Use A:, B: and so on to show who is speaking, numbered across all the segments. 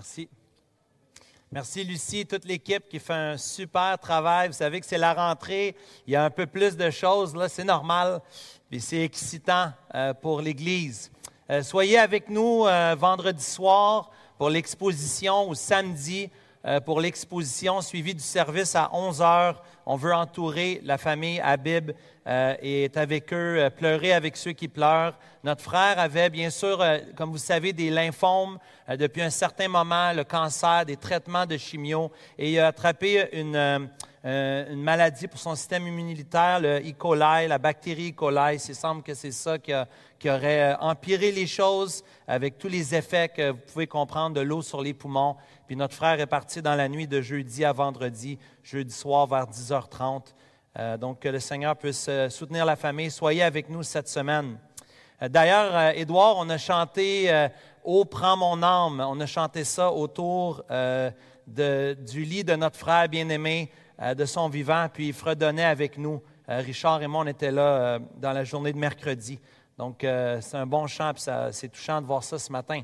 A: Merci. Merci Lucie, toute l'équipe qui fait un super travail. Vous savez que c'est la rentrée, il y a un peu plus de choses, là, c'est normal, et c'est excitant euh, pour l'Église. Euh, soyez avec nous euh, vendredi soir pour l'exposition ou samedi pour l'exposition suivie du service à 11 heures. On veut entourer la famille Habib et être avec eux, pleurer avec ceux qui pleurent. Notre frère avait, bien sûr, comme vous savez, des lymphomes euh, depuis un certain moment le cancer, des traitements de chimio, et il a attrapé une, euh, euh, une maladie pour son système immunitaire, le E. coli, la bactérie E. coli. Il semble que c'est ça qui, aurait empiré les choses avec tous les effets que vous pouvez comprendre de l'eau sur les poumons. Puis notre frère est parti dans la nuit de jeudi à vendredi, jeudi soir vers 10h30. donc que le Seigneur puisse soutenir la famille. Soyez avec nous cette semaine. D'ailleurs, Édouard, on a chanté Oh, prends mon âme. On a chanté ça autour euh, du lit de notre frère bien-aimé, euh, de son vivant, puis il fredonnait avec nous. Euh, Richard et moi, on était là dans la journée de mercredi. Donc, c'est un bon chant, puis c'est touchant de voir ça ce matin.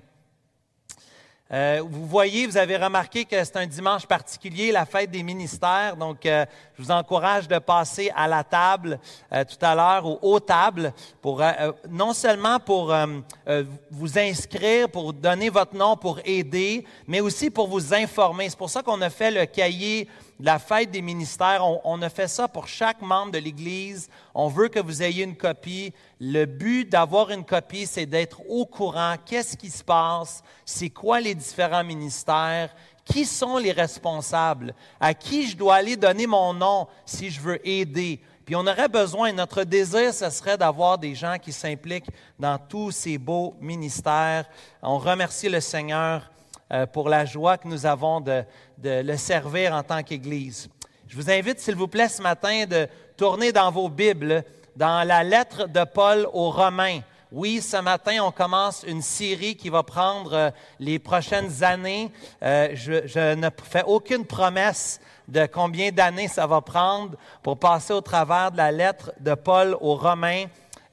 A: Euh, vous voyez, vous avez remarqué que c'est un dimanche particulier, la fête des ministères. Donc, euh, je vous encourage de passer à la table euh, tout à l'heure ou aux tables pour non seulement pour vous inscrire, pour donner votre nom, pour aider, mais aussi pour vous informer. C'est pour ça qu'on a fait le cahier la fête des ministères. On, a fait ça pour chaque membre de l'Église. On veut que vous ayez une copie. Le but d'avoir une copie, c'est d'être au courant. Qu'est-ce qui se passe? C'est quoi les différents ministères? Qui sont les responsables? À qui je dois aller donner mon nom si je veux aider? Puis on aurait besoin, notre désir, ce serait d'avoir des gens qui s'impliquent dans tous ces beaux ministères. On remercie le Seigneur pour la joie que nous avons de, le servir en tant qu'Église. Je vous invite, s'il vous plaît, ce matin, de tourner dans vos Bibles, dans la lettre de Paul aux Romains. Oui, ce matin, on commence une série qui va prendre euh, les prochaines années. Euh, je, ne fais aucune promesse de combien d'années ça va prendre pour passer au travers de la lettre de Paul aux Romains.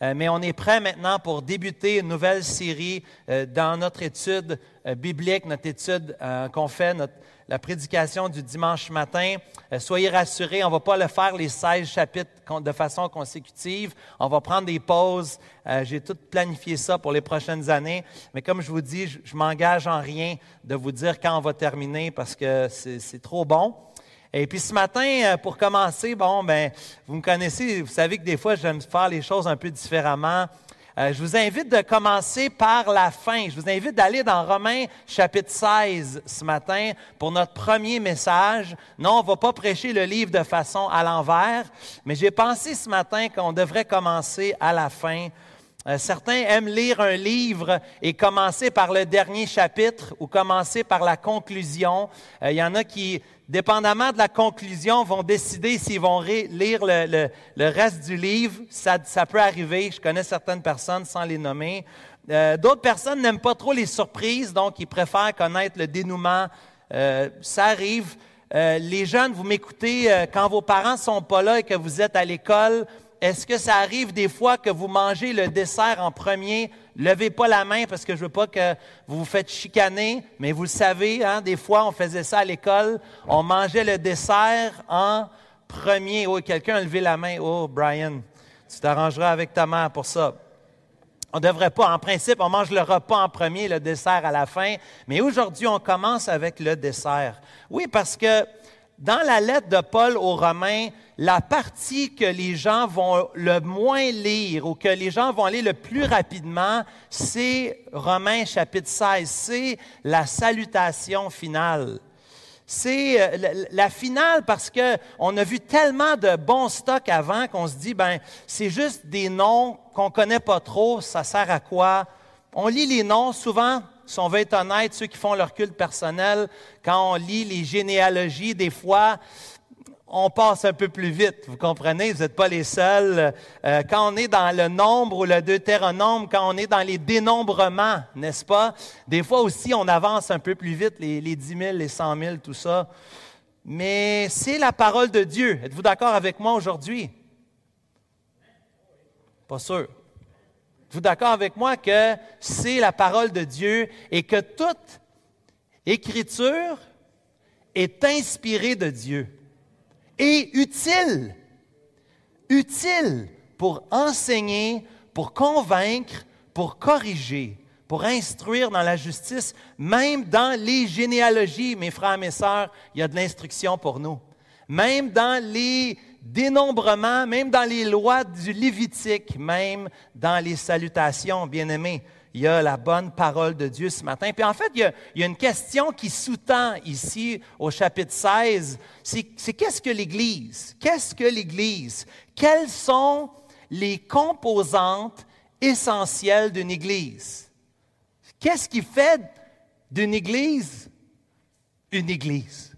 A: Euh, mais on est prêt maintenant pour débuter une nouvelle série dans notre étude biblique, notre étude qu'on fait, la prédication du dimanche matin. Euh, soyez rassurés, on ne va pas le faire les 16 chapitres de façon consécutive. On va prendre des pauses. Euh, j'ai tout planifié ça pour les prochaines années. Mais comme je vous dis, je, je m'engage en rien de vous dire quand on va terminer parce que c'est trop bon. Et puis ce matin, euh, pour commencer, bon, ben, vous me connaissez, vous savez que des fois, j'aime faire les choses un peu différemment. Euh, je vous invite de commencer par la fin. Je vous invite d'aller dans Romains chapitre 16 ce matin pour notre premier message. Non, on ne va pas prêcher le livre de façon à l'envers, mais j'ai pensé ce matin qu'on devrait commencer à la fin. Euh, certains aiment lire un livre et commencer par le dernier chapitre ou commencer par la conclusion. Euh, il y en a qui dépendamment de la conclusion, vont décider s'ils vont lire le, reste du livre. Ça, peut arriver. Je connais certaines personnes sans les nommer. Euh, d'autres personnes n'aiment pas trop les surprises, donc ils préfèrent connaître le dénouement. Ça arrive. Les jeunes, vous m'écoutez, quand vos parents sont pas là et que vous êtes à l'école, est-ce que ça arrive des fois que vous mangez le dessert en premier? Levez pas la main parce que je veux pas que vous vous faites chicaner, mais vous le savez, hein, des fois on faisait ça à l'école. On mangeait le dessert en premier. Oh, quelqu'un a levé la main. Oh, Brian, tu t'arrangeras avec ta mère pour ça. On ne devrait pas, en principe, on mange le repas en premier, le dessert à la fin. Mais aujourd'hui, on commence avec le dessert. Oui, parce que dans la lettre de Paul aux Romains, la partie que les gens vont le moins lire ou que les gens vont aller le plus rapidement, c'est Romains chapitre 16, c'est la salutation finale. C'est euh, la finale parce qu'on a vu tellement de bons stocks avant qu'on se dit, ben, c'est juste des noms qu'on connaît pas trop, ça sert à quoi? On lit les noms, souvent, si on veut être honnête, ceux qui font leur culte personnel, quand on lit les généalogies, des fois, on passe un peu plus vite, vous comprenez, vous n'êtes pas les seuls. Euh, quand on est dans le nombre ou le deutéronome, quand on est dans les dénombrements, n'est-ce pas? Des fois aussi, on avance un peu plus vite, les, les 10 000, les 100 000, tout ça. Mais c'est la parole de Dieu. Êtes-vous d'accord avec moi aujourd'hui? Pas sûr. Êtes-vous d'accord avec moi que c'est la parole de Dieu et que toute Écriture est inspirée de Dieu et utile, utile pour enseigner, pour convaincre, pour corriger, pour instruire dans la justice, même dans les généalogies, mes frères et mes sœurs, il y a de l'instruction pour nous. Même dans les dénombrements, même dans les lois du Lévitique, même dans les salutations, bien-aimés, il y a la bonne parole de Dieu ce matin. Puis en fait, il y a, il y a une question qui sous-tend ici au chapitre 16. C'est, c'est qu'est-ce que l'Église? Qu'est-ce que l'Église? Quelles sont les composantes essentielles d'une Église? Qu'est-ce qui fait d'une Église une Église?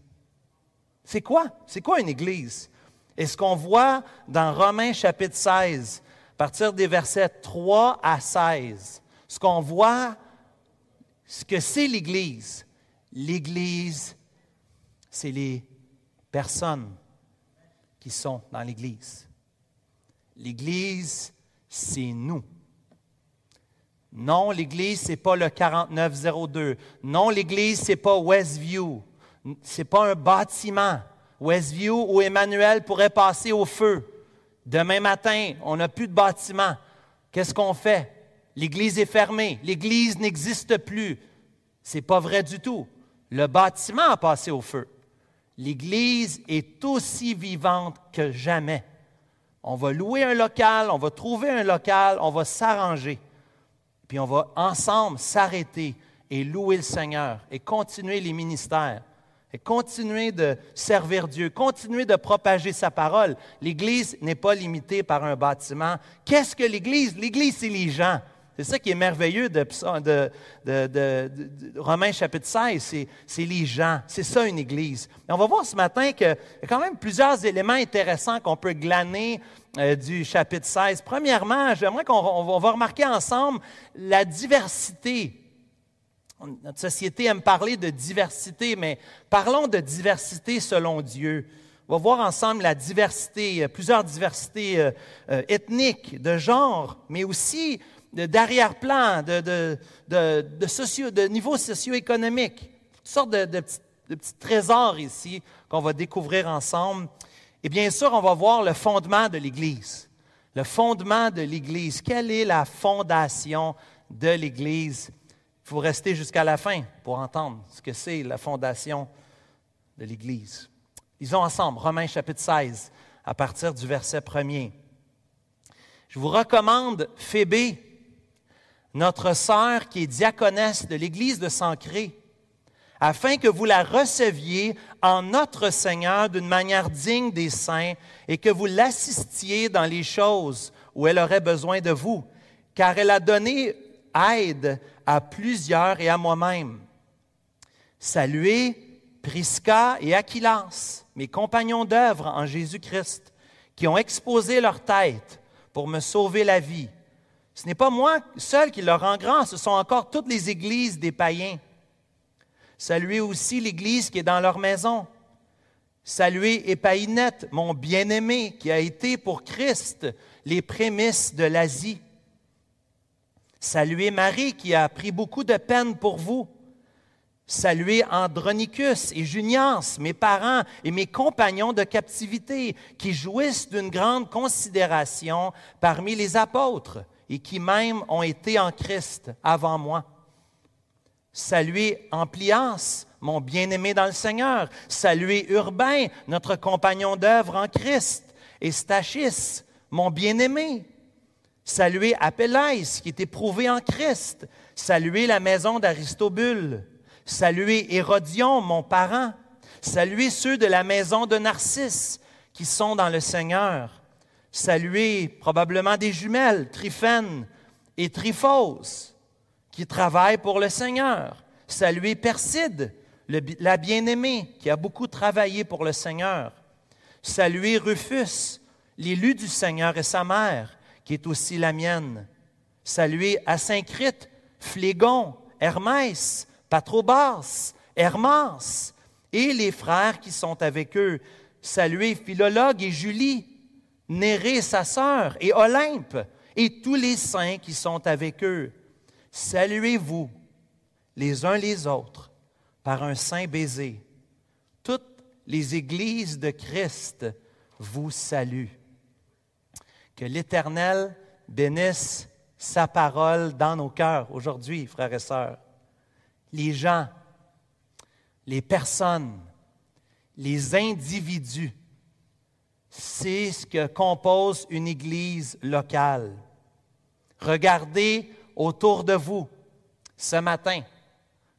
A: C'est quoi? C'est quoi une Église? Et ce qu'on voit dans Romains chapitre 16, à partir des versets 3 à 16, ce qu'on voit, ce que c'est l'Église. L'Église, c'est les personnes qui sont dans l'Église. L'Église, c'est nous. Non, l'Église, ce n'est pas le 4902. Non, l'Église, ce n'est pas Westview. Ce n'est pas un bâtiment. Westview où Emmanuel pourrait passer au feu. Demain matin, on n'a plus de bâtiment. Qu'est-ce qu'on fait? L'Église est fermée. L'Église n'existe plus. Ce n'est pas vrai du tout. Le bâtiment a passé au feu. L'Église est aussi vivante que jamais. On va louer un local, on va trouver un local, on va s'arranger. Puis on va ensemble s'arrêter et louer le Seigneur et continuer les ministères et continuer de servir Dieu, continuer de propager sa parole. L'Église n'est pas limitée par un bâtiment. Qu'est-ce que l'Église? L'Église, c'est les gens. C'est ça qui est merveilleux de, Romains chapitre 16, c'est les gens. C'est ça une Église. Et on va voir ce matin qu'il y a quand même plusieurs éléments intéressants qu'on peut glaner euh, du chapitre 16. Premièrement, j'aimerais qu'on va remarquer ensemble la diversité. Notre société aime parler de diversité, mais parlons de diversité selon Dieu. On va voir ensemble la diversité, euh, plusieurs diversités euh, ethniques, de genre, mais aussi d'arrière-plan, de, de, de, de, niveau socio-économique. Toutes sortes de, trésors ici qu'on va découvrir ensemble. Et bien sûr, on va voir le fondement de l'Église. Le fondement de l'Église. Quelle est la fondation de l'Église? Il faut rester jusqu'à la fin pour entendre ce que c'est la fondation de l'Église. Lisons ensemble Romains chapitre 16 à partir du verset 1er. Je vous recommande Phébé, notre sœur qui est diaconesse de l'Église de Sancré, afin que vous la receviez en notre Seigneur d'une manière digne des saints et que vous l'assistiez dans les choses où elle aurait besoin de vous, car elle a donné aide à plusieurs et à moi-même. Saluez Prisca et Aquilas, mes compagnons d'œuvre en Jésus-Christ, qui ont exposé leur tête pour me sauver la vie. Ce n'est pas moi seul qui leur rend grand, ce sont encore toutes les églises des païens. Saluez aussi l'église qui est dans leur maison. Saluez Épaïnette, mon bien-aimé, qui a été pour Christ les prémices de l'Asie. Saluez Marie, qui a pris beaucoup de peine pour vous. Saluez Andronicus et Junias, mes parents et mes compagnons de captivité, qui jouissent d'une grande considération parmi les apôtres et qui même ont été en Christ avant moi. Saluez Amplias, mon bien-aimé dans le Seigneur. Saluez Urbain, notre compagnon d'œuvre en Christ. Et Stachis, mon bien-aimé. Saluez Apellès, qui est éprouvé en Christ. Saluez la maison d'Aristobule. Saluez Hérodion, mon parent. Saluez ceux de la maison de Narcisse, qui sont dans le Seigneur. Saluez probablement des jumelles, Tryphène et Tryphose, qui travaillent pour le Seigneur. Saluez Perside, la bien-aimée, qui a beaucoup travaillé pour le Seigneur. Saluez Rufus, l'élu du Seigneur et sa mère, qui est aussi la mienne. Saluez Asyncrite, Phlégon, Hermès, Patrobas, Hermas, et les frères qui sont avec eux. Saluez Philologue et Julie, Néré, sa sœur, et Olympe, et tous les saints qui sont avec eux. Saluez-vous les uns les autres par un saint baiser. Toutes les églises de Christ vous saluent. Que l'Éternel bénisse sa parole dans nos cœurs aujourd'hui, frères et sœurs. Les gens, les personnes, les individus, c'est ce que compose une église locale. Regardez autour de vous ce matin.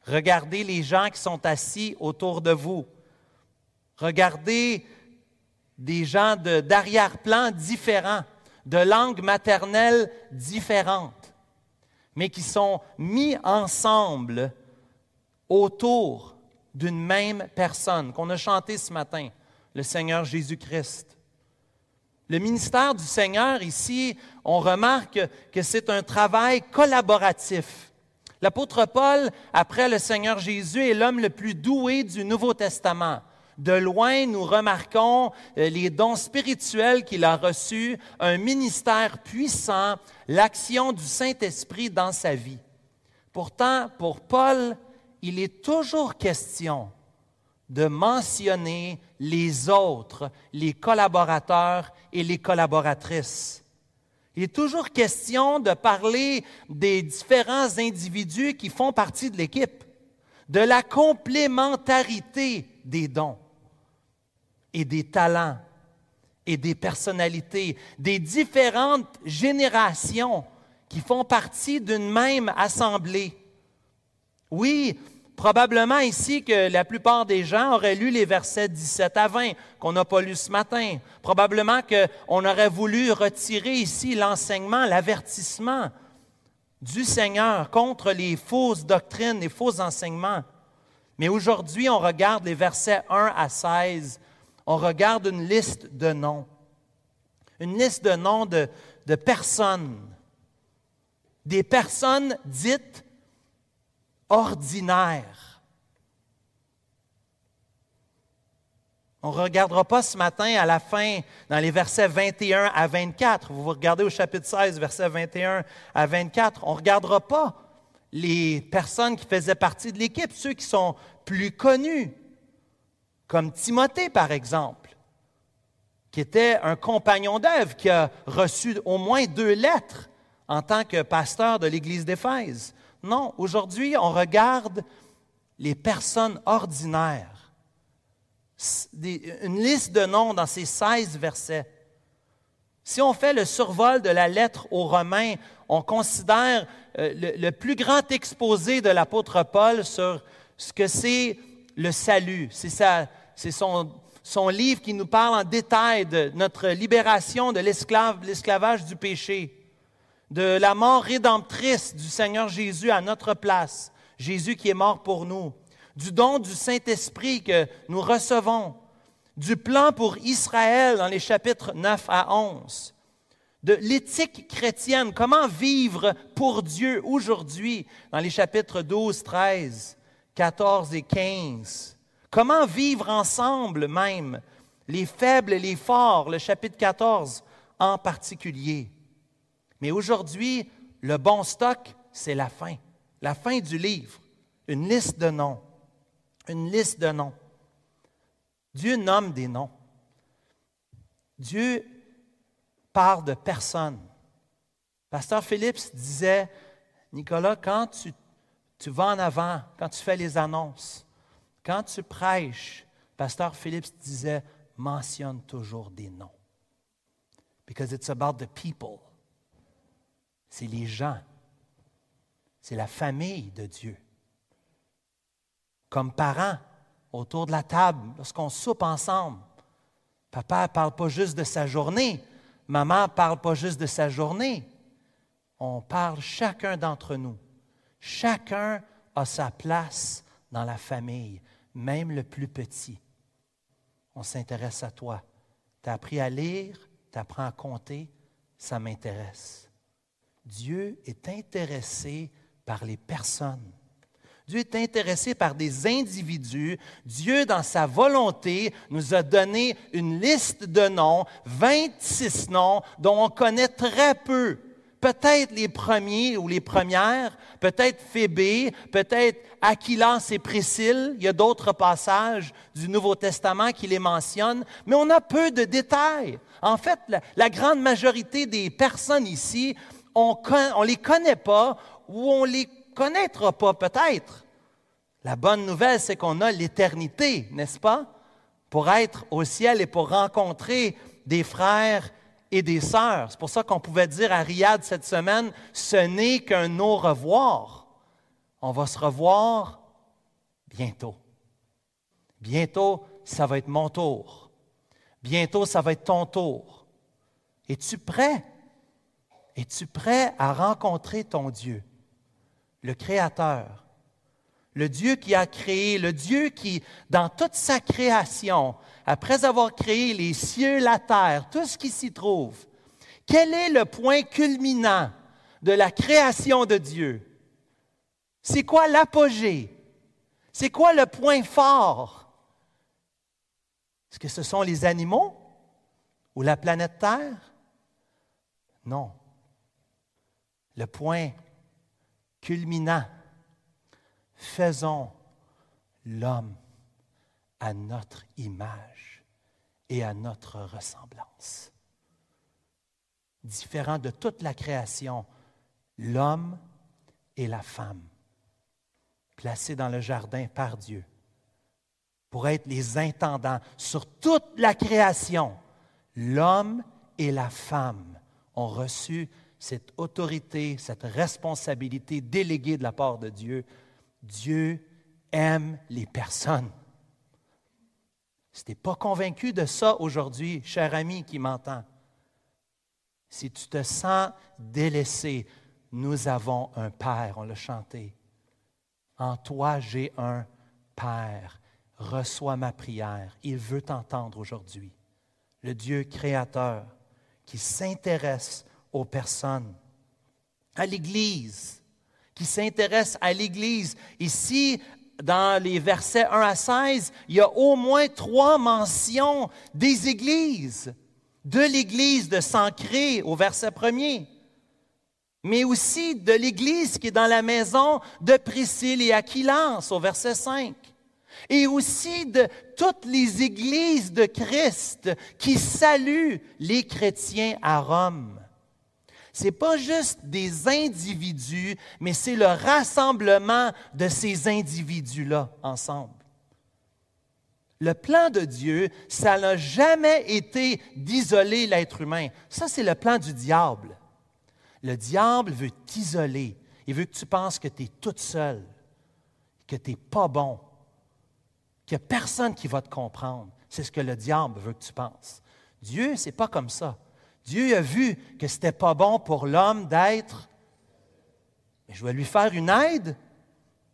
A: Regardez les gens qui sont assis autour de vous. Regardez des gens d'arrière-plan différents, de langues maternelles différentes, mais qui sont mis ensemble autour d'une même personne qu'on a chanté ce matin, le Seigneur Jésus-Christ. Le ministère du Seigneur ici, on remarque que c'est un travail collaboratif. L'apôtre Paul, après le Seigneur Jésus, est l'homme le plus doué du Nouveau Testament. De loin, nous remarquons euh, les dons spirituels qu'il a reçus, un ministère puissant, l'action du Saint-Esprit dans sa vie. Pourtant, pour Paul, il est toujours question de mentionner les autres, les collaborateurs et les collaboratrices. Il est toujours question de parler des différents individus qui font partie de l'équipe, de la complémentarité des dons et des talents et des personnalités, des différentes générations qui font partie d'une même assemblée. Oui, probablement ici que la plupart des gens auraient lu les versets 17 à 20 qu'on n'a pas lu ce matin. Probablement qu'on aurait voulu retirer ici l'enseignement, l'avertissement du Seigneur contre les fausses doctrines, les faux enseignements. Mais aujourd'hui, on regarde les versets 1 à 16 on regarde une liste de noms, une liste de noms de, personnes, des personnes dites ordinaires. On ne regardera pas ce matin à la fin, dans les versets 21 à 24. Vous regardez au chapitre 16, versets 21 à 24. On ne regardera pas les personnes qui faisaient partie de l'équipe, ceux qui sont plus connus, comme Timothée par exemple, qui était un compagnon d'œuvre, qui a reçu au moins deux lettres en tant que pasteur de l'Église d'Éphèse. Non, aujourd'hui, on regarde les personnes ordinaires. Une liste de noms dans ces 16 versets. Si on fait le survol de la lettre aux Romains, on considère euh, le, le plus grand exposé de l'apôtre Paul sur ce que c'est le salut. C'est son, son livre qui nous parle en détail de notre libération de l'esclavage du péché, de la mort rédemptrice du Seigneur Jésus à notre place, Jésus qui est mort pour nous, du don du Saint-Esprit que nous recevons, du plan pour Israël dans les chapitres 9 à 11, de l'éthique chrétienne, comment vivre pour Dieu aujourd'hui dans les chapitres 12, 13, 14 et 15. Comment vivre ensemble même, les faibles et les forts, le chapitre 14 en particulier. Mais aujourd'hui, le bon stock, c'est la fin, la fin du livre, une liste de noms, une liste de noms. Dieu nomme des noms. Dieu parle de personnes. Pasteur Phillips disait, Nicolas, quand tu tu vas en avant quand tu fais les annonces. Quand tu prêches, Pasteur Phillips disait, mentionne toujours des noms. Because it's about the people. C'est les gens. C'est la famille de Dieu. Comme parents, autour de la table, lorsqu'on soupe ensemble, papa ne parle pas juste de sa journée, maman ne parle pas juste de sa journée. On parle chacun d'entre nous Chacun a sa place dans la famille, même le plus petit. On s'intéresse à toi. Tu as appris à lire, tu apprends à compter, ça m'intéresse. Dieu est intéressé par les personnes. Dieu est intéressé par des individus. Dieu, dans sa volonté, nous a donné une liste de noms, 26 noms, dont on connaît très peu peut-être les premiers ou les premières, peut-être Phébé, peut-être Aquilas et Priscille. Il y a d'autres passages du Nouveau Testament qui les mentionnent, mais on a peu de détails. En fait, la, grande majorité des personnes ici, on ne les connaît pas ou on les connaîtra pas peut-être. La bonne nouvelle, c'est qu'on a l'éternité, n'est-ce pas? Pour être au ciel et pour rencontrer des frères et des sœurs. C'est pour ça qu'on pouvait dire à Riyad cette semaine, ce n'est qu'un au revoir. On va se revoir bientôt. Bientôt, ça va être mon tour. Bientôt, ça va être ton tour. Es-tu prêt? Es-tu prêt à rencontrer ton Dieu, le Créateur, le Dieu qui a créé, le Dieu qui, dans toute sa création, après avoir créé les cieux, la terre, tout ce qui s'y trouve, quel est le point culminant de la création de Dieu? C'est quoi l'apogée? C'est quoi le point fort? Est-ce que ce sont les animaux ou la planète Terre? Non. Le point culminant, faisons l'homme à notre image et à notre ressemblance. Différent de toute la création, l'homme et la femme, placés dans le jardin par Dieu, pour être les intendants sur toute la création, l'homme et la femme ont reçu cette autorité, cette responsabilité déléguée de la part de Dieu. Dieu aime les personnes. Si tu n'es pas convaincu de ça aujourd'hui, cher ami qui m'entend, si tu te sens délaissé, nous avons un Père, on l'a chanté. En toi, j'ai un Père. Reçois ma prière. Il veut t'entendre aujourd'hui. Le Dieu créateur qui s'intéresse aux personnes, à l'Église, qui s'intéresse à l'Église. Ici, dans les versets 1 à 16, il y a au moins trois mentions des églises, de l'église de Sancré au verset 1 mais aussi de l'église qui est dans la maison de Priscille et Aquilance au verset 5, et aussi de toutes les églises de Christ qui saluent les chrétiens à Rome n'est pas juste des individus, mais c'est le rassemblement de ces individus-là ensemble. Le plan de Dieu, ça n'a jamais été d'isoler l'être humain. Ça, c'est le plan du diable. Le diable veut t'isoler. Il veut que tu penses que tu es toute seule, que tu n'es pas bon, qu'il n'y a personne qui va te comprendre. C'est ce que le diable veut que tu penses. Dieu, ce n'est pas comme ça. Dieu a vu que ce n'était pas bon pour l'homme d'être. Mais je vais lui faire une aide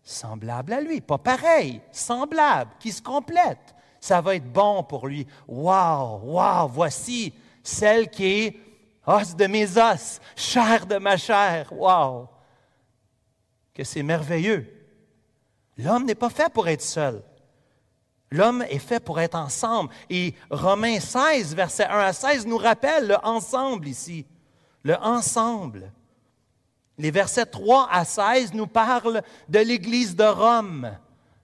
A: semblable à lui, pas pareil, semblable, qui se complète. Ça va être bon pour lui. Waouh, waouh, voici celle qui est os de mes os, chair de ma chair. Waouh, que c'est merveilleux. L'homme n'est pas fait pour être seul. L'homme est fait pour être ensemble. Et Romains 16, verset 1 à 16, nous rappelle le ensemble ici. Le ensemble. Les versets 3 à 16 nous parlent de l'Église de Rome.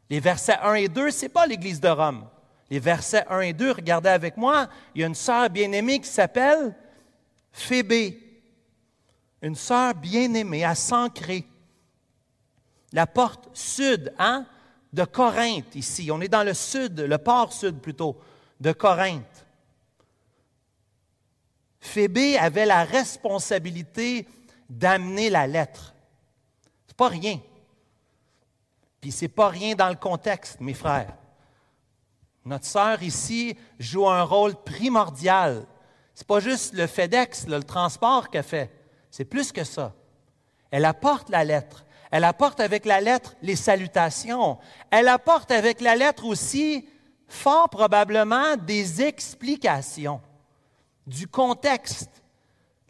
A: Les versets 1 et 2, ce n'est pas l'Église de Rome. Les versets 1 et 2, regardez avec moi, il y a une sœur bien-aimée qui s'appelle Phébé. Une sœur bien-aimée à Sancré. La porte sud, hein? De Corinthe ici. On est dans le sud, le port sud plutôt, de Corinthe. Phébé avait la responsabilité d'amener la lettre. C'est pas rien. Puis c'est pas rien dans le contexte, mes frères. Notre sœur ici joue un rôle primordial. C'est pas juste le FedEx, le transport qu'elle fait. C'est plus que ça. Elle apporte la lettre. Elle apporte avec la lettre les salutations. Elle apporte avec la lettre aussi, fort probablement, des explications du contexte.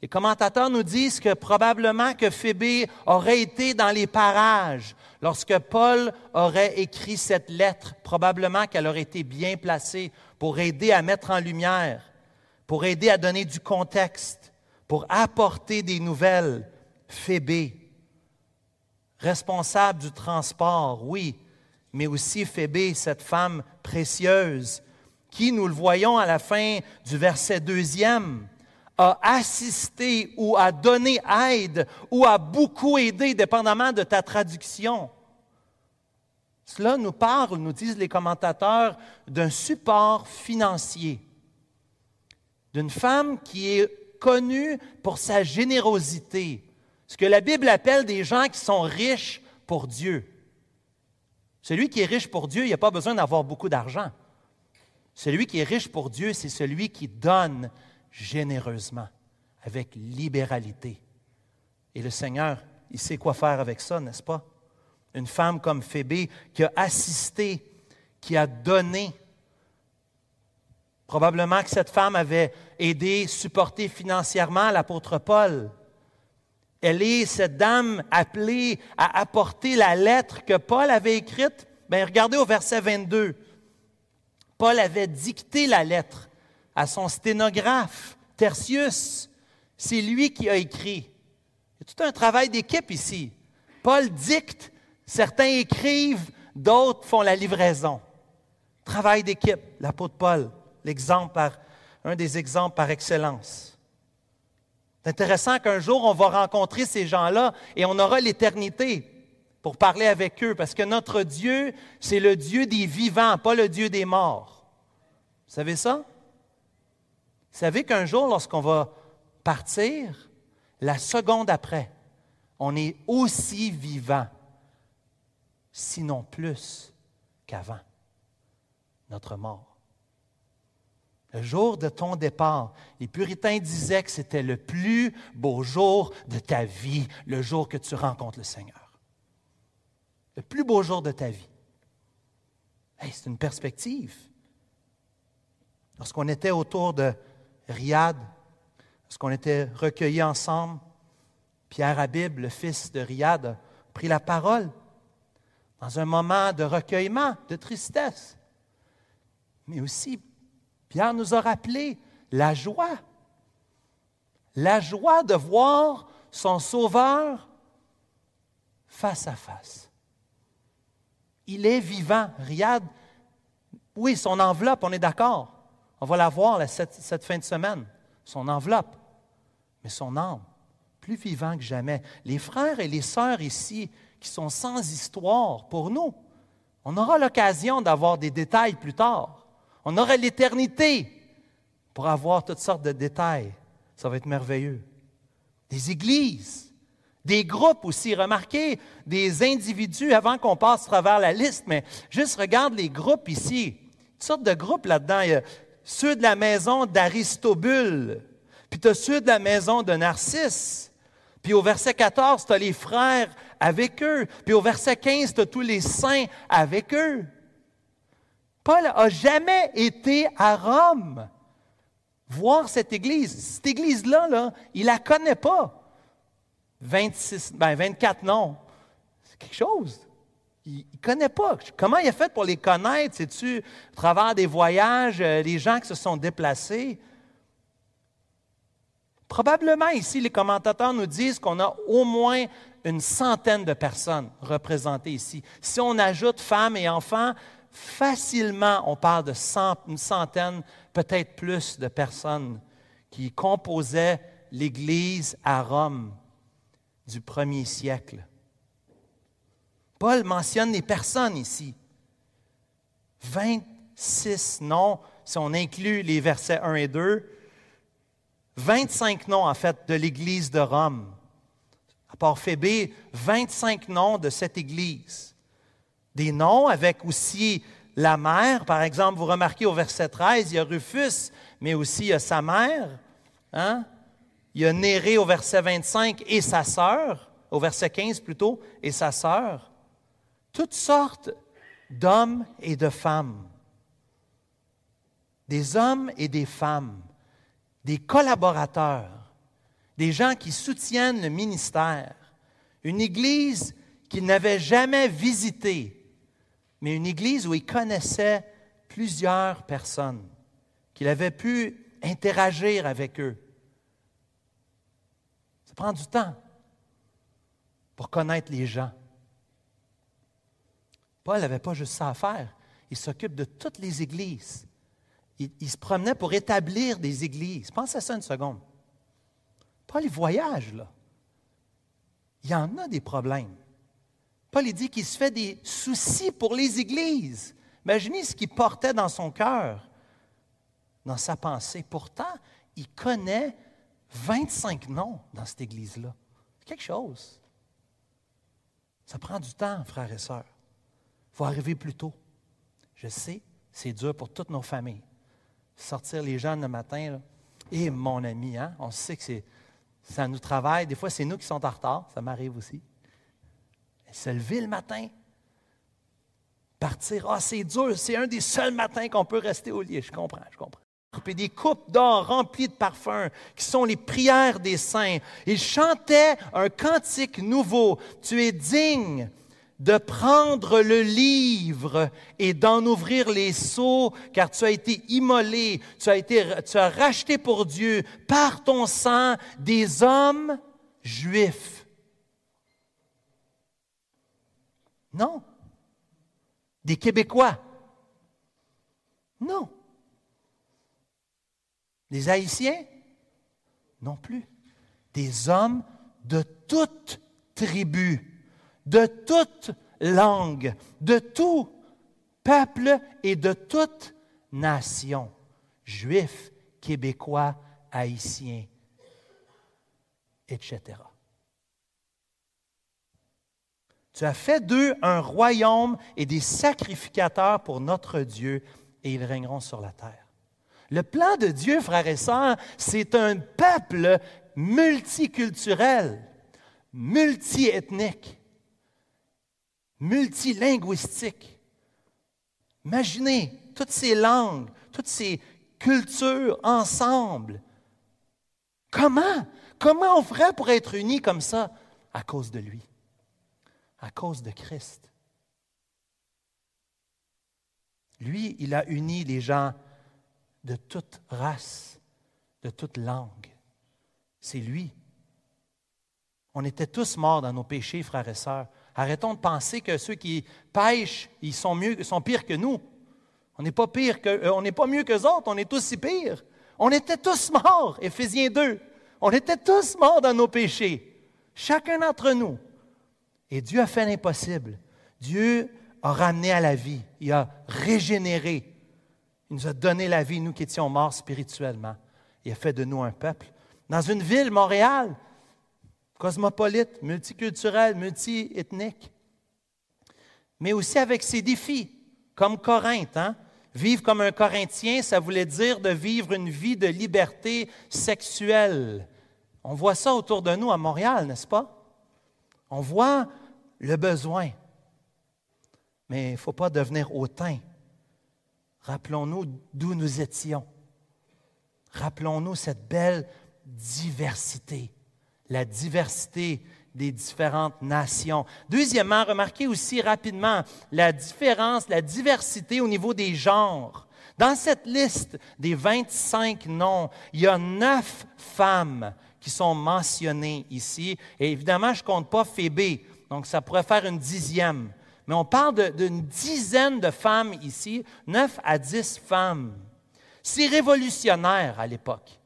A: Les commentateurs nous disent que probablement que Phébé aurait été dans les parages lorsque Paul aurait écrit cette lettre. Probablement qu'elle aurait été bien placée pour aider à mettre en lumière, pour aider à donner du contexte, pour apporter des nouvelles. Phébé, responsable du transport, oui, mais aussi Phébé, cette femme précieuse, qui, nous le voyons à la fin du verset deuxième, a assisté ou a donné aide ou a beaucoup aidé, dépendamment de ta traduction. Cela nous parle, nous disent les commentateurs, d'un support financier, d'une femme qui est connue pour sa générosité, ce que la Bible appelle des gens qui sont riches pour Dieu. Celui qui est riche pour Dieu, il n'a pas besoin d'avoir beaucoup d'argent. Celui qui est riche pour Dieu, c'est celui qui donne généreusement, avec libéralité. Et le Seigneur, il sait quoi faire avec ça, n'est-ce pas? Une femme comme Phébé qui a assisté, qui a donné. Probablement que cette femme avait aidé, supporté financièrement l'apôtre Paul. Elle est cette dame appelée à apporter la lettre que Paul avait écrite. Bien, regardez au verset 22. Paul avait dicté la lettre à son sténographe, Tertius. C'est lui qui a écrit. Il y a tout un travail d'équipe ici. Paul dicte, certains écrivent, d'autres font la livraison. Travail d'équipe, l'apôtre Paul, l'exemple par, un des exemples par excellence. C'est intéressant qu'un jour, on va rencontrer ces gens-là et on aura l'éternité pour parler avec eux, parce que notre Dieu, c'est le Dieu des vivants, pas le Dieu des morts. Vous savez ça? Vous savez qu'un jour, lorsqu'on va partir, la seconde après, on est aussi vivant, sinon plus qu'avant notre mort. Le jour de ton départ, les puritains disaient que c'était le plus beau jour de ta vie, le jour que tu rencontres le Seigneur. Le plus beau jour de ta vie. c'est une perspective. Lorsqu'on était autour de Riyad, lorsqu'on était recueillis ensemble, Pierre Habib, le fils de Riyad, a pris la parole dans un moment de recueillement, de tristesse, mais aussi Pierre nous a rappelé la joie. La joie de voir son Sauveur face à face. Il est vivant. Riyad, oui, son enveloppe, on est d'accord. On va la voir cette, cette fin de semaine. Son enveloppe. Mais son âme, plus vivant que jamais. Les frères et les sœurs ici qui sont sans histoire pour nous, on aura l'occasion d'avoir des détails plus tard. On aura l'éternité pour avoir toutes sortes de détails. Ça va être merveilleux. Des églises, des groupes aussi. Remarquez, des individus, avant qu'on passe à travers la liste, mais juste regarde les groupes ici. Toutes sortes de groupes là-dedans. Il y a ceux de la maison d'Aristobule, puis tu as ceux de la maison de Narcisse. Puis au verset 14, tu as les frères avec eux. Puis au verset 15, tu as tous les saints avec eux. Paul n'a jamais été à Rome voir cette église. Cette église-là, là, il ne la connaît pas. 26, ben 24 noms. C'est quelque chose. Il ne connaît pas. Comment il a fait pour les connaître? C'est-tu à travers des voyages, euh, les gens qui se sont déplacés? Probablement ici, les commentateurs nous disent qu'on a au moins une centaine de personnes représentées ici. Si on ajoute femmes et enfants, facilement, on parle de une centaine, peut-être plus de personnes qui composaient l'Église à Rome du premier siècle. Paul mentionne les personnes ici. 26 noms, si on inclut les versets 1 et 2, 25 noms en fait de l'Église de Rome. À part Phébé, 25 noms de cette Église des noms avec aussi la mère. Par exemple, vous remarquez au verset 13, il y a Rufus, mais aussi il y a sa mère. Hein? Il y a Néré au verset 25 et sa sœur, au verset 15 plutôt, et sa sœur. Toutes sortes d'hommes et de femmes. Des hommes et des femmes, des collaborateurs, des gens qui soutiennent le ministère. Une Église qu'ils n'avaient jamais visitée, mais une église où il connaissait plusieurs personnes, qu'il avait pu interagir avec eux. prend du temps pour connaître les gens. Paul n'avait pas juste ça à faire. Il s'occupe de toutes les églises. Il, il, se promenait pour établir des églises. Pense à ça une seconde. Paul, il voyage, là. Il y en a des problèmes. Paul, il dit qu'il se fait des soucis pour les églises. Imaginez ce qu'il portait dans son cœur, dans sa pensée. Pourtant, il connaît 25 noms dans cette église-là. C'est quelque chose. Ça prend du temps, frères et sœurs. Il faut arriver plus tôt. Je sais, c'est dur pour toutes nos familles. Sortir les jeunes le matin, là. et mon ami, hein, on sait que ça nous travaille. Des fois, c'est nous qui sommes en retard, ça m'arrive aussi. Se lever le matin, partir, ah, c'est dur, c'est un des seuls matins qu'on peut rester au lit. Je comprends, je comprends. Et des coupes d'or remplies de parfums, qui sont les prières des saints. Ils chantaient un cantique nouveau. Tu es digne de prendre le livre et d'en ouvrir les seaux, car tu as été immolé, tu as, été, tu as racheté pour Dieu par ton sang des hommes juifs. Non. Des Québécois. Non. Des Haïtiens? Non plus. Des hommes de toute tribu de toute langue, de tout peuple et de toute nation, juifs, québécois, haïtiens, etc. Tu as fait d'eux un royaume et des sacrificateurs pour notre Dieu, et ils régneront sur la terre. Le plan de Dieu, frères et sœurs, c'est un peuple multiculturel, multiethnique multilinguistique. Imaginez toutes ces langues, toutes ces cultures ensemble. Comment? Comment on ferait pour être unis comme ça? À cause de lui, à cause de Christ. Lui, il a uni les gens de toute race, de toute langue. C'est lui. On était tous morts dans nos péchés, frères et sœurs. Arrêtons de penser que ceux qui pêchent, ils sont, pires que nous. On n'est pas pire que, euh, on pas mieux qu'eux autres, on est tous si pires. On était tous morts, Éphésiens 2. On était tous morts dans nos péchés, chacun d'entre nous. Et Dieu a fait l'impossible. Dieu a ramené à la vie, il a régénéré. Il nous a donné la vie, nous qui étions morts spirituellement. Il a fait de nous un peuple. Dans une ville, Montréal, cosmopolite, multiculturel, multiethnique, mais aussi avec ses défis, comme Corinthe. Hein? Vivre comme un Corinthien, ça voulait dire de vivre une vie de liberté sexuelle. On voit ça autour de nous à Montréal, n'est-ce pas? On voit le besoin. Mais il ne faut pas devenir hautain. Rappelons-nous d'où nous étions. Rappelons-nous cette belle diversité la diversité des différentes nations. Deuxièmement, remarquez aussi rapidement la différence, la diversité au niveau des genres. Dans cette liste des 25 noms, il y a neuf femmes qui sont mentionnées ici. Et évidemment, je ne compte pas Phébé, donc ça pourrait faire une dixième. Mais on parle d'une dizaine de femmes ici, neuf à dix femmes. C'est révolutionnaire à l'époque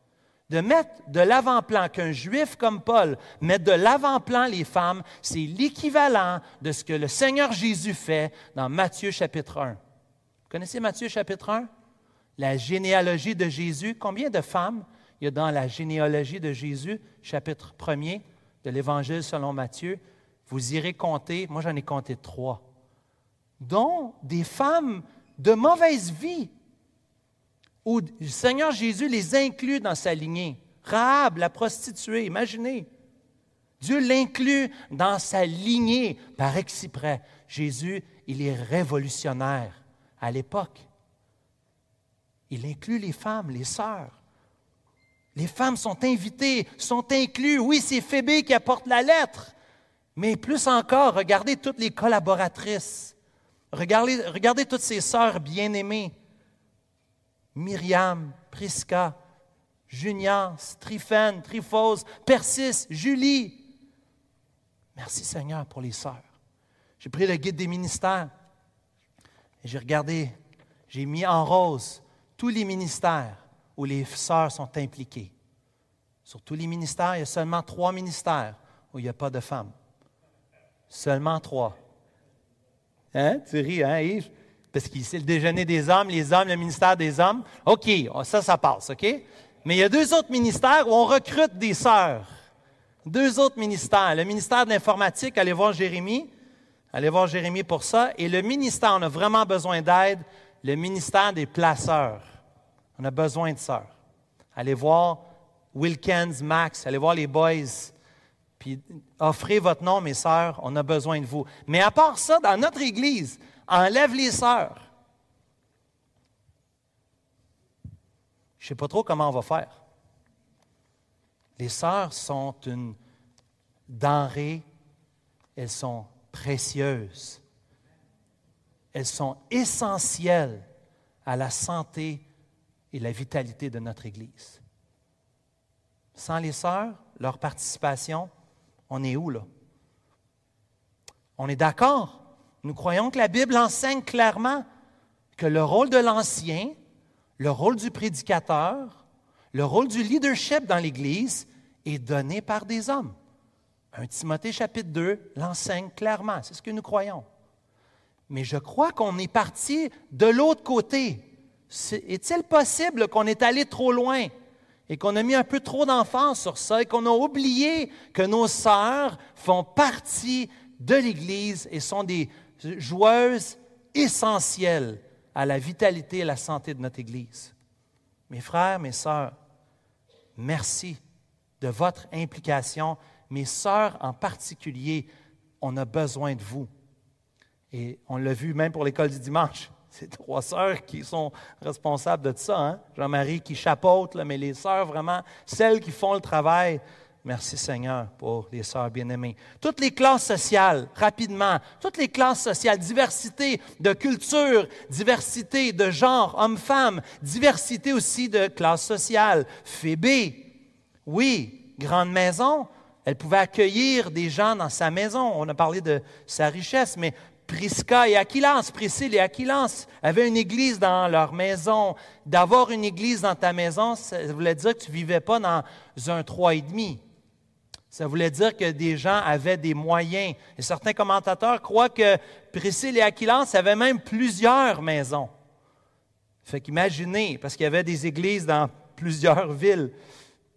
A: de mettre de l'avant-plan, qu'un juif comme Paul mette de l'avant-plan les femmes, c'est l'équivalent de ce que le Seigneur Jésus fait dans Matthieu chapitre 1. Vous connaissez Matthieu chapitre 1? La généalogie de Jésus. Combien de femmes il y a dans la généalogie de Jésus, chapitre 1er de l'Évangile selon Matthieu? Vous irez compter, moi j'en ai compté trois, dont des femmes de mauvaise vie, où le Seigneur Jésus les inclut dans sa lignée. Rahab, la prostituée, imaginez. Dieu l'inclut dans sa lignée par exprès. Jésus, il est révolutionnaire à l'époque. Il inclut les femmes, les sœurs. Les femmes sont invitées, sont incluses. Oui, c'est Phébé qui apporte la lettre, mais plus encore, regardez toutes les collaboratrices. Regardez, toutes ces sœurs bien-aimées. Myriam, Prisca, Junias, Tryphène, Tryphose, Persis, Julie. Merci Seigneur pour les sœurs. J'ai pris le guide des ministères et j'ai regardé, j'ai mis en rose tous les ministères où les sœurs sont impliquées. Sur tous les ministères, il y a seulement trois ministères où il n'y a pas de femmes. Seulement trois. Hein? Tu ris, hein, Yves? Parce qu'il c'est le déjeuner des hommes, les hommes, le ministère des hommes. OK, ça, ça passe, OK? Mais il y a deux autres ministères où on recrute des sœurs. Deux autres ministères. Le ministère de l'informatique, allez voir Jérémie. Allez voir Jérémie pour ça. Et le ministère, on a vraiment besoin d'aide, le ministère des placeurs. On a besoin de sœurs. Allez voir Wilkins, Max, allez voir les boys. Puis offrez votre nom, mes sœurs, on a besoin de vous. Mais à part ça, dans notre Église, enlève les sœurs. Je ne sais pas trop comment on va faire. Les sœurs sont une denrée, elles sont précieuses, elles sont essentielles à la santé et la vitalité de notre Église. Sans les sœurs, leur participation, on est où là? On est d'accord? Nous croyons que la Bible enseigne clairement que le rôle de l'ancien, le rôle du prédicateur, le rôle du leadership dans l'Église est donné par des hommes. 1 Timothée chapitre 2 l'enseigne clairement, c'est ce que nous croyons. Mais je crois qu'on est parti de l'autre côté. Est-il possible qu'on est allé trop loin? Et qu'on a mis un peu trop d'enfance sur ça et qu'on a oublié que nos sœurs font partie de l'Église et sont des joueuses essentielles à la vitalité et la santé de notre Église. Mes frères, mes sœurs, merci de votre implication. Mes sœurs en particulier, on a besoin de vous. Et on l'a vu même pour l'école du dimanche. C'est trois sœurs qui sont responsables de ça. Hein? Jean-Marie qui chapeaute, mais les sœurs vraiment, celles qui font le travail. Merci Seigneur pour les sœurs bien-aimées. Toutes les classes sociales, rapidement, toutes les classes sociales, diversité de culture, diversité de genre, hommes-femmes, diversité aussi de classe sociale. Phébé, oui, grande maison, elle pouvait accueillir des gens dans sa maison. On a parlé de sa richesse, mais Prisca et Aquilas, Priscille et Aquilas avaient une église dans leur maison. D'avoir une église dans ta maison, ça voulait dire que tu ne vivais pas dans un trois et demi. Ça voulait dire que des gens avaient des moyens. Et certains commentateurs croient que Priscille et Aquilas avaient même plusieurs maisons. Fait qu'imaginez, parce qu'il y avait des églises dans plusieurs villes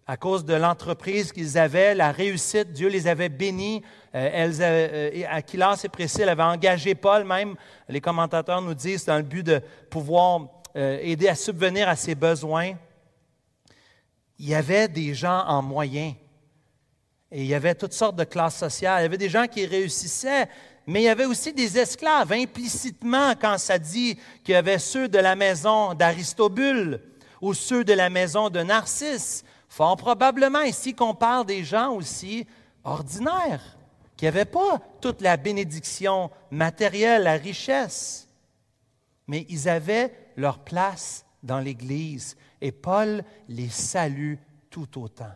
A: à cause de l'entreprise qu'ils avaient, la réussite, Dieu les avait bénis. Euh, elles, euh, Aquilas et Priscille avaient engagé Paul même, les commentateurs nous disent, dans le but de pouvoir euh, aider à subvenir à ses besoins. Il y avait des gens en moyen. Et il y avait toutes sortes de classes sociales. Il y avait des gens qui réussissaient, mais il y avait aussi des esclaves, implicitement, quand ça dit qu'il y avait ceux de la maison d'Aristobule ou ceux de la maison de Narcisse Fort probablement ici qu'on parle des gens aussi ordinaires, qui n'avaient pas toute la bénédiction matérielle, la richesse, mais ils avaient leur place dans l'Église et Paul les salue tout autant.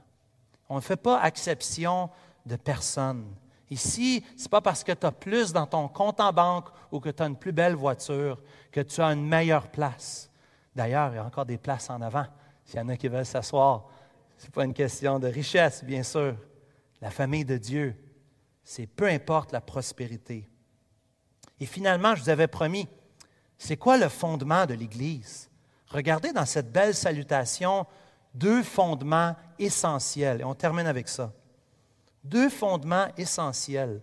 A: On ne fait pas exception de personne. Ici, ce n'est pas parce que tu as plus dans ton compte en banque ou que tu as une plus belle voiture que tu as une meilleure place. D'ailleurs, il y a encore des places en avant. S'il y en a qui veulent s'asseoir, ce n'est pas une question de richesse, bien sûr. La famille de Dieu, c'est peu importe la prospérité. Et finalement, je vous avais promis, c'est quoi le fondement de l'Église? Regardez dans cette belle salutation deux fondements essentiels. Et on termine avec ça. Deux fondements essentiels.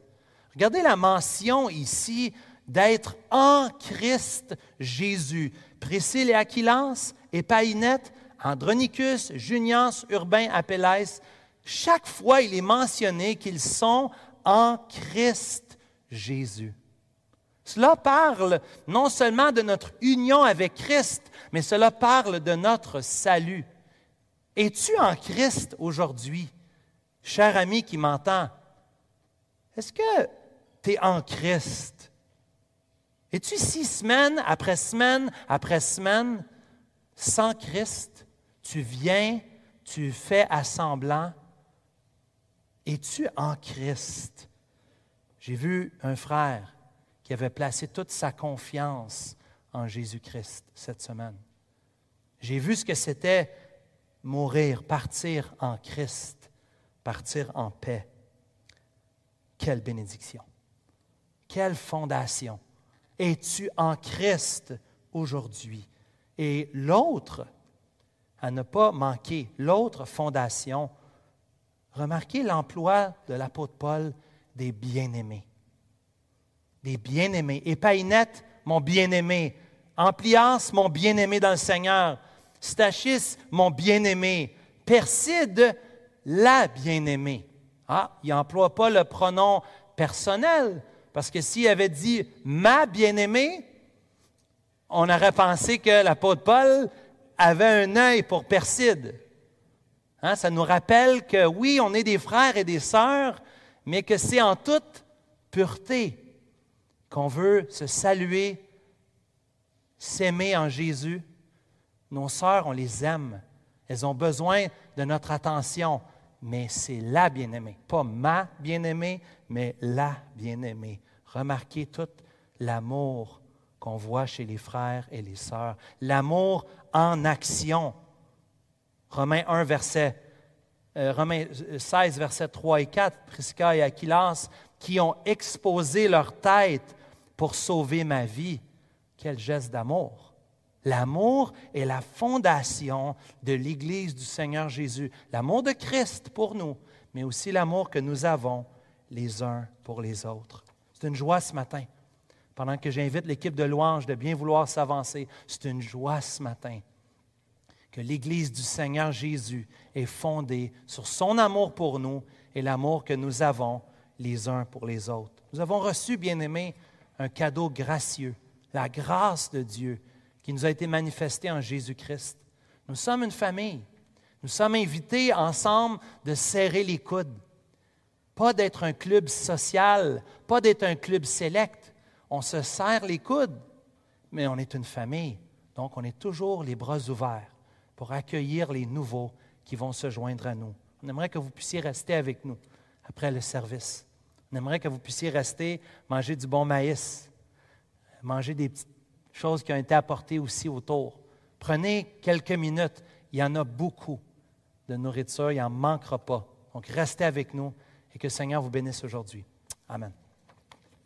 A: Regardez la mention ici d'être en Christ Jésus. Priscille et Aquilas et Païnette Andronicus, Junias, Urbain, Apelles, chaque fois il est mentionné qu'ils sont en Christ Jésus. Cela parle non seulement de notre union avec Christ, mais cela parle de notre salut. Es-tu en Christ aujourd'hui, cher ami qui m'entend? Est-ce que tu es en Christ? Es-tu six semaines après semaine après semaine sans Christ? Tu viens, tu fais assemblant, es-tu en Christ? J'ai vu un frère qui avait placé toute sa confiance en Jésus-Christ cette semaine. J'ai vu ce que c'était mourir, partir en Christ, partir en paix. Quelle bénédiction! Quelle fondation! Es-tu en Christ aujourd'hui? Et l'autre, à ne pas manquer, l'autre fondation, remarquez l'emploi de l'apôtre Paul des bien-aimés. Des bien-aimés. Épaïnette, mon bien-aimé. Amplias, mon bien-aimé dans le Seigneur. Stachis, mon bien-aimé. Perside, la bien-aimée. Ah, il n'emploie pas le pronom personnel, parce que s'il avait dit ma bien-aimée, on aurait pensé que l'apôtre Paul avait un œil pour Perside. Hein, ça nous rappelle que oui, on est des frères et des sœurs, mais que c'est en toute pureté qu'on veut se saluer, s'aimer en Jésus. Nos sœurs, on les aime. Elles ont besoin de notre attention, mais c'est la bien-aimée, pas ma bien-aimée, mais la bien-aimée. Remarquez tout l'amour qu'on voit chez les frères et les sœurs, l'amour en action. Romains 1, verset, euh, Romains 16, versets 3 et 4, Prisca et Aquilas, qui ont exposé leur tête pour sauver ma vie. Quel geste d'amour! L'amour est la fondation de l'Église du Seigneur Jésus. L'amour de Christ pour nous, mais aussi l'amour que nous avons les uns pour les autres. C'est une joie ce matin. Pendant que j'invite l'équipe de louanges de bien vouloir s'avancer, c'est une joie ce matin que l'Église du Seigneur Jésus est fondée sur son amour pour nous et l'amour que nous avons les uns pour les autres. Nous avons reçu, bien-aimés, un cadeau gracieux, la grâce de Dieu qui nous a été manifesté en Jésus-Christ. Nous sommes une famille. Nous sommes invités ensemble de serrer les coudes. Pas d'être un club social, pas d'être un club select. On se serre les coudes, mais on est une famille. Donc, on est toujours les bras ouverts pour accueillir les nouveaux qui vont se joindre à nous. On aimerait que vous puissiez rester avec nous après le service. On aimerait que vous puissiez rester, manger du bon maïs, manger des petites choses qui ont été apportées aussi autour. Prenez quelques minutes. Il y en a beaucoup de nourriture. Il n'en manquera pas. Donc, restez avec nous et que le Seigneur vous bénisse aujourd'hui. Amen.